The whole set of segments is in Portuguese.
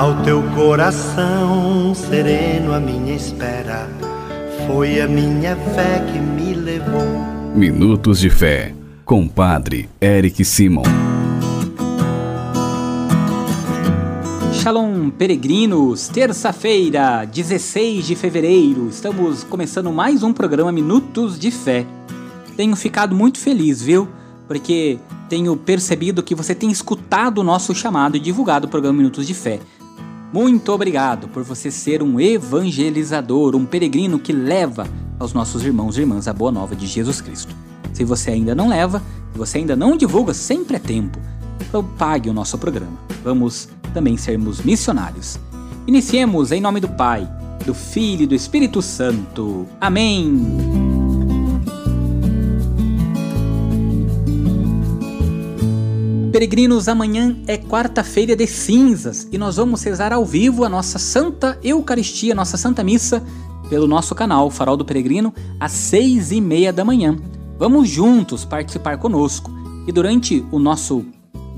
Ao teu coração sereno, a minha espera foi a minha fé que me levou. Minutos de Fé, com Padre Eric Simon. Shalom, peregrinos! Terça-feira, 16 de fevereiro, estamos começando mais um programa Minutos de Fé. Tenho ficado muito feliz, viu? Porque tenho percebido que você tem escutado o nosso chamado e divulgado o programa Minutos de Fé. Muito obrigado por você ser um evangelizador, um peregrino que leva aos nossos irmãos e irmãs a boa nova de Jesus Cristo. Se você ainda não leva, se você ainda não divulga, sempre é tempo. Então pague o nosso programa. Vamos também sermos missionários. Iniciemos em nome do Pai, do Filho e do Espírito Santo. Amém. Peregrinos, amanhã é quarta-feira de cinzas e nós vamos rezar ao vivo a nossa Santa Eucaristia, nossa Santa Missa, pelo nosso canal Farol do Peregrino, às seis e meia da manhã. Vamos juntos participar conosco e durante o nosso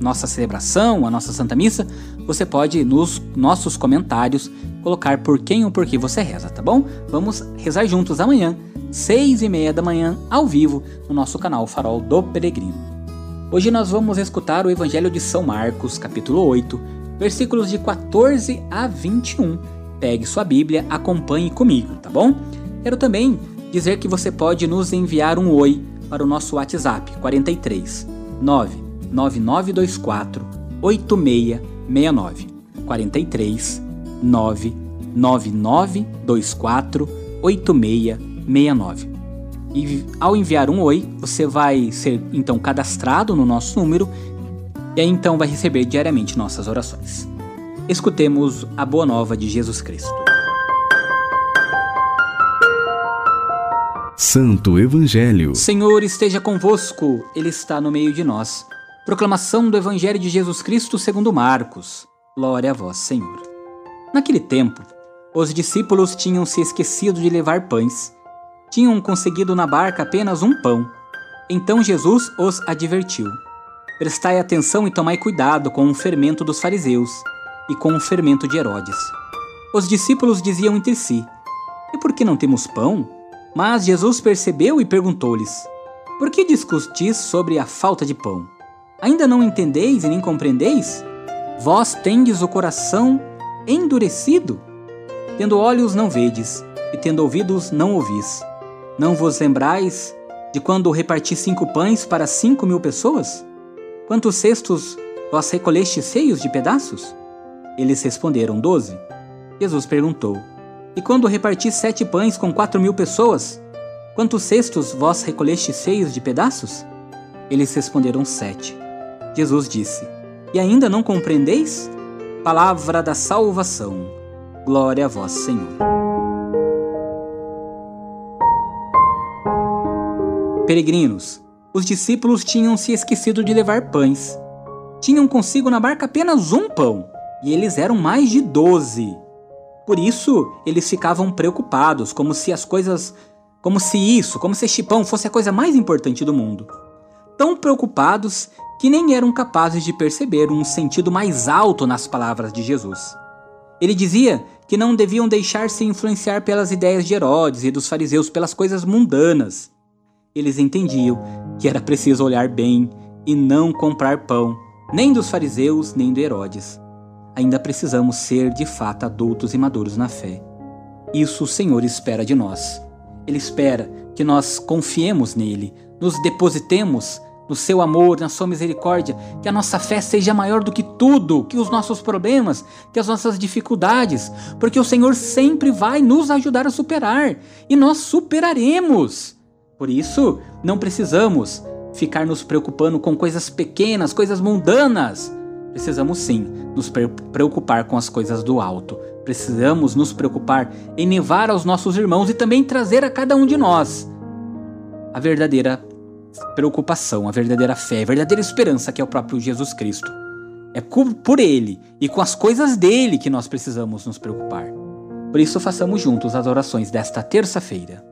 nossa celebração, a nossa Santa Missa, você pode nos nossos comentários colocar por quem ou por que você reza, tá bom? Vamos rezar juntos amanhã, seis e meia da manhã, ao vivo, no nosso canal Farol do Peregrino. Hoje nós vamos escutar o Evangelho de São Marcos, capítulo 8, versículos de 14 a 21. Pegue sua Bíblia, acompanhe comigo, tá bom? Quero também dizer que você pode nos enviar um oi para o nosso WhatsApp 43 99924 8669 43 99924 8669 e ao enviar um oi, você vai ser então cadastrado no nosso número e aí então vai receber diariamente nossas orações. Escutemos a boa nova de Jesus Cristo. Santo Evangelho. Senhor esteja convosco, Ele está no meio de nós. Proclamação do Evangelho de Jesus Cristo segundo Marcos. Glória a vós, Senhor. Naquele tempo, os discípulos tinham se esquecido de levar pães tinham conseguido na barca apenas um pão. Então Jesus os advertiu: Prestai atenção e tomai cuidado com o fermento dos fariseus e com o fermento de Herodes. Os discípulos diziam entre si: E por que não temos pão? Mas Jesus percebeu e perguntou-lhes: Por que discutis sobre a falta de pão? Ainda não entendeis e nem compreendeis? Vós tendes o coração endurecido? Tendo olhos não vedes, e tendo ouvidos não ouvis. Não vos lembrais de quando reparti cinco pães para cinco mil pessoas? Quantos cestos vós recolheste cheios de pedaços? Eles responderam doze. Jesus perguntou: E quando reparti sete pães com quatro mil pessoas? Quantos cestos vós recolheste cheios de pedaços? Eles responderam sete. Jesus disse: E ainda não compreendeis? Palavra da salvação. Glória a vós, Senhor. Peregrinos, os discípulos tinham se esquecido de levar pães. Tinham consigo na barca apenas um pão, e eles eram mais de doze. Por isso, eles ficavam preocupados, como se as coisas. como se isso, como se este pão fosse a coisa mais importante do mundo. Tão preocupados que nem eram capazes de perceber um sentido mais alto nas palavras de Jesus. Ele dizia que não deviam deixar-se influenciar pelas ideias de Herodes e dos fariseus pelas coisas mundanas. Eles entendiam que era preciso olhar bem e não comprar pão, nem dos fariseus, nem de Herodes. Ainda precisamos ser de fato adultos e maduros na fé. Isso o Senhor espera de nós. Ele espera que nós confiemos nele, nos depositemos no seu amor, na sua misericórdia, que a nossa fé seja maior do que tudo, que os nossos problemas, que as nossas dificuldades, porque o Senhor sempre vai nos ajudar a superar e nós superaremos. Por isso, não precisamos ficar nos preocupando com coisas pequenas, coisas mundanas. Precisamos sim nos preocupar com as coisas do alto. Precisamos nos preocupar em levar aos nossos irmãos e também trazer a cada um de nós a verdadeira preocupação, a verdadeira fé, a verdadeira esperança que é o próprio Jesus Cristo. É por Ele e com as coisas dele que nós precisamos nos preocupar. Por isso, façamos juntos as orações desta terça-feira.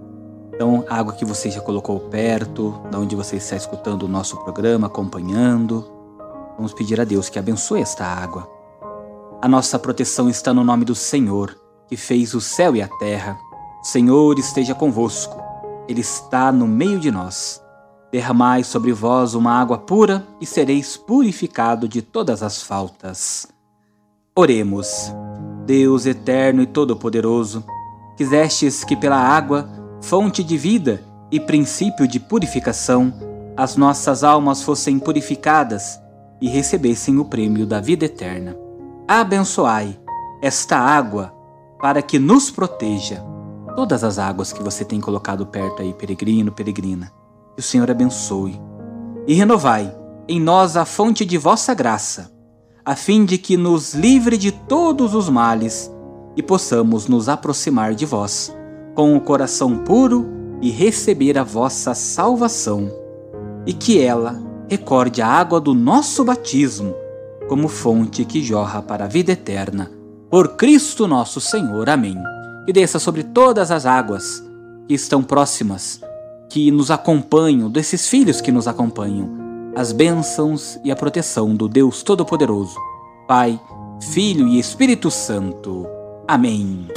Então, água que você já colocou perto, da onde você está escutando o nosso programa, acompanhando. Vamos pedir a Deus que abençoe esta água. A nossa proteção está no nome do Senhor, que fez o céu e a terra o Senhor esteja convosco, Ele está no meio de nós. Derramai sobre vós uma água pura e sereis purificado de todas as faltas. Oremos. Deus eterno e todo-poderoso, quisestes que pela água, fonte de vida e princípio de purificação, as nossas almas fossem purificadas e recebessem o prêmio da vida eterna. Abençoai esta água para que nos proteja todas as águas que você tem colocado perto aí, peregrino, peregrina. Que o Senhor abençoe. E renovai em nós a fonte de vossa graça, a fim de que nos livre de todos os males e possamos nos aproximar de vós com o coração puro e receber a vossa salvação. E que ela recorde a água do nosso batismo como fonte que jorra para a vida eterna. Por Cristo nosso Senhor. Amém e desça sobre todas as águas que estão próximas, que nos acompanham, desses filhos que nos acompanham, as bênçãos e a proteção do Deus Todo-Poderoso, Pai, Filho e Espírito Santo. Amém.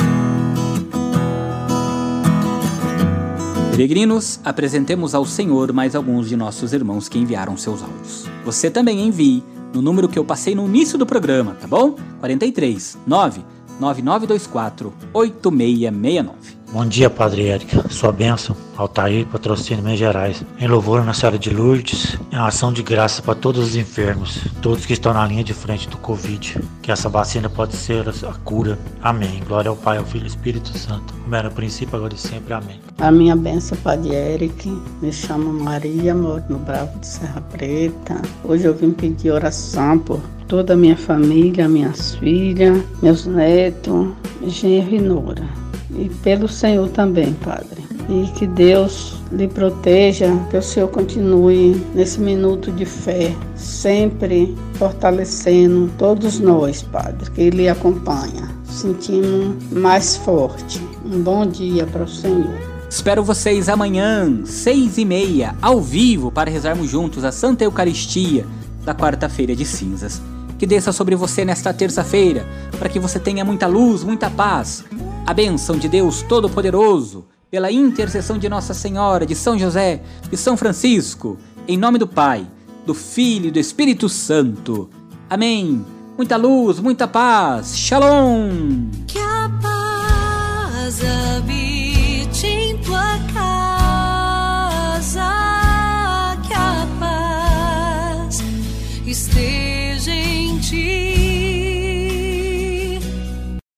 Peregrinos, apresentemos ao Senhor mais alguns de nossos irmãos que enviaram seus áudios. Você também envie no número que eu passei no início do programa, tá bom? 43 9 9924 8669. Bom dia, Padre Érica. Sua bênção, Altair, patrocínio Minas Gerais. Em louvor à Nossa Senhora de Lourdes, em ação de graça para todos os enfermos, todos que estão na linha de frente do Covid. Que essa vacina pode ser a cura. Amém. Glória ao Pai, ao Filho e ao Espírito Santo. Como era no princípio, agora e sempre. Amém. A minha bênção, Padre Eric. Me chamo Maria, moro no Bravo de Serra Preta. Hoje eu vim pedir oração por toda a minha família, minhas filhas, meus netos, genro e nora e pelo Senhor também, Padre. E que Deus lhe proteja, que o Senhor continue nesse minuto de fé, sempre fortalecendo todos nós, Padre, que Ele acompanha, sentindo mais forte. Um bom dia para o Senhor. Espero vocês amanhã, seis e meia, ao vivo, para rezarmos juntos a Santa Eucaristia da quarta-feira de cinzas que desça sobre você nesta terça-feira, para que você tenha muita luz, muita paz. A bênção de Deus Todo-Poderoso, pela intercessão de Nossa Senhora, de São José, e São Francisco, em nome do Pai, do Filho e do Espírito Santo. Amém. Muita luz, muita paz. Shalom. Que a paz habite